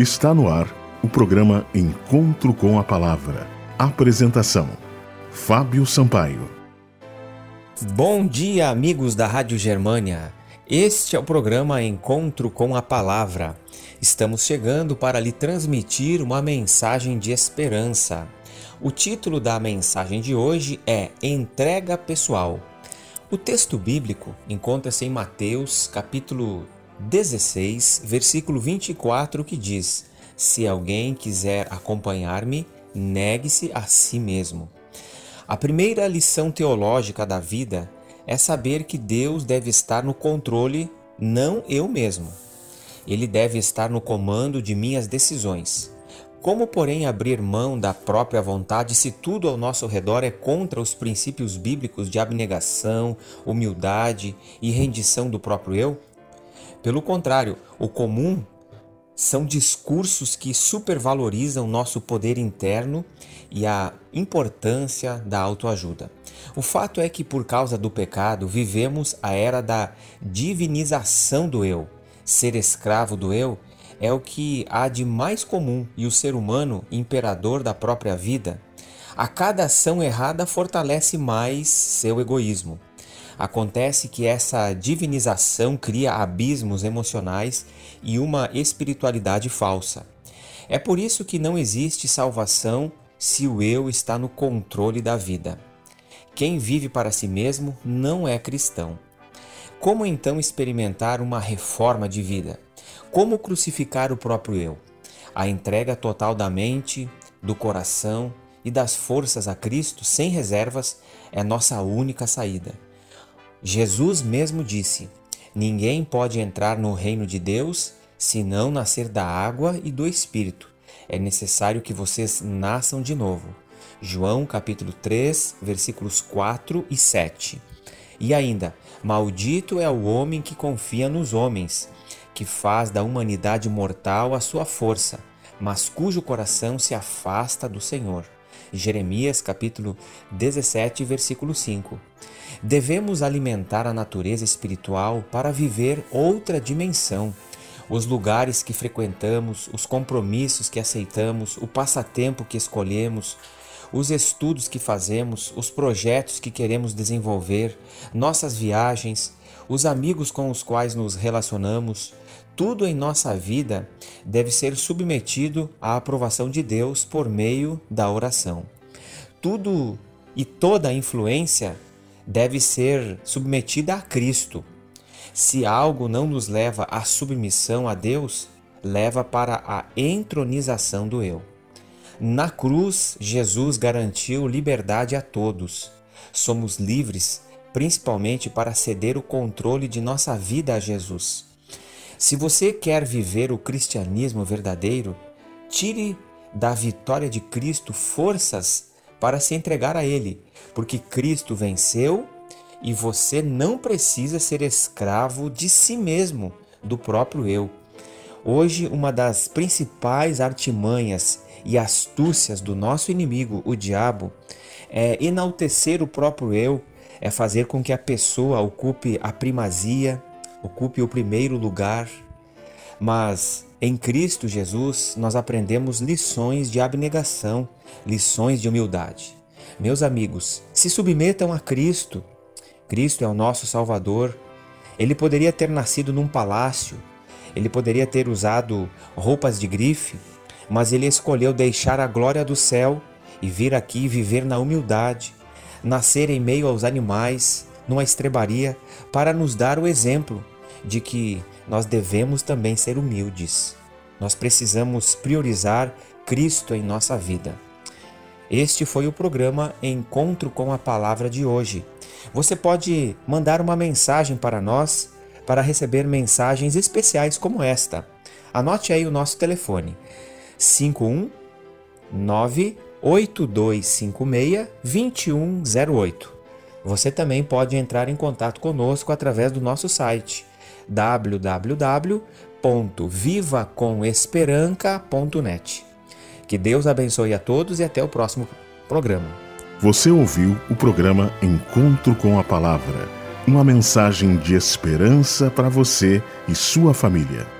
Está no ar o programa Encontro com a Palavra. Apresentação: Fábio Sampaio. Bom dia, amigos da Rádio Germânia. Este é o programa Encontro com a Palavra. Estamos chegando para lhe transmitir uma mensagem de esperança. O título da mensagem de hoje é Entrega Pessoal. O texto bíblico encontra-se em Mateus, capítulo 16, versículo 24, que diz: Se alguém quiser acompanhar-me, negue-se a si mesmo. A primeira lição teológica da vida é saber que Deus deve estar no controle, não eu mesmo. Ele deve estar no comando de minhas decisões. Como, porém, abrir mão da própria vontade se tudo ao nosso redor é contra os princípios bíblicos de abnegação, humildade e rendição do próprio eu? Pelo contrário, o comum são discursos que supervalorizam nosso poder interno e a importância da autoajuda. O fato é que, por causa do pecado, vivemos a era da divinização do eu. Ser escravo do eu é o que há de mais comum e o ser humano, imperador da própria vida, a cada ação errada fortalece mais seu egoísmo. Acontece que essa divinização cria abismos emocionais e uma espiritualidade falsa. É por isso que não existe salvação se o eu está no controle da vida. Quem vive para si mesmo não é cristão. Como então experimentar uma reforma de vida? Como crucificar o próprio eu? A entrega total da mente, do coração e das forças a Cristo sem reservas é nossa única saída. Jesus mesmo disse: Ninguém pode entrar no reino de Deus se não nascer da água e do Espírito. É necessário que vocês nasçam de novo. João capítulo 3, versículos 4 e 7. E ainda: Maldito é o homem que confia nos homens, que faz da humanidade mortal a sua força, mas cujo coração se afasta do Senhor. Jeremias capítulo 17, versículo 5. Devemos alimentar a natureza espiritual para viver outra dimensão. Os lugares que frequentamos, os compromissos que aceitamos, o passatempo que escolhemos, os estudos que fazemos, os projetos que queremos desenvolver, nossas viagens, os amigos com os quais nos relacionamos, tudo em nossa vida deve ser submetido à aprovação de Deus por meio da oração. Tudo e toda influência deve ser submetida a Cristo. Se algo não nos leva à submissão a Deus, leva para a entronização do eu. Na cruz, Jesus garantiu liberdade a todos. Somos livres, principalmente para ceder o controle de nossa vida a Jesus. Se você quer viver o cristianismo verdadeiro, tire da vitória de Cristo forças para se entregar a Ele, porque Cristo venceu e você não precisa ser escravo de si mesmo, do próprio eu. Hoje, uma das principais artimanhas e astúcias do nosso inimigo, o diabo, é enaltecer o próprio eu, é fazer com que a pessoa ocupe a primazia, ocupe o primeiro lugar. Mas em Cristo Jesus, nós aprendemos lições de abnegação, lições de humildade. Meus amigos, se submetam a Cristo. Cristo é o nosso Salvador. Ele poderia ter nascido num palácio, ele poderia ter usado roupas de grife, mas ele escolheu deixar a glória do céu e vir aqui viver na humildade, nascer em meio aos animais, numa estrebaria, para nos dar o exemplo de que nós devemos também ser humildes. Nós precisamos priorizar Cristo em nossa vida. Este foi o programa Encontro com a Palavra de hoje. Você pode mandar uma mensagem para nós para receber mensagens especiais como esta. Anote aí o nosso telefone: 519 8256 2108. Você também pode entrar em contato conosco através do nosso site www.vivacomesperanca.net. Que Deus abençoe a todos e até o próximo programa. Você ouviu o programa Encontro com a Palavra uma mensagem de esperança para você e sua família.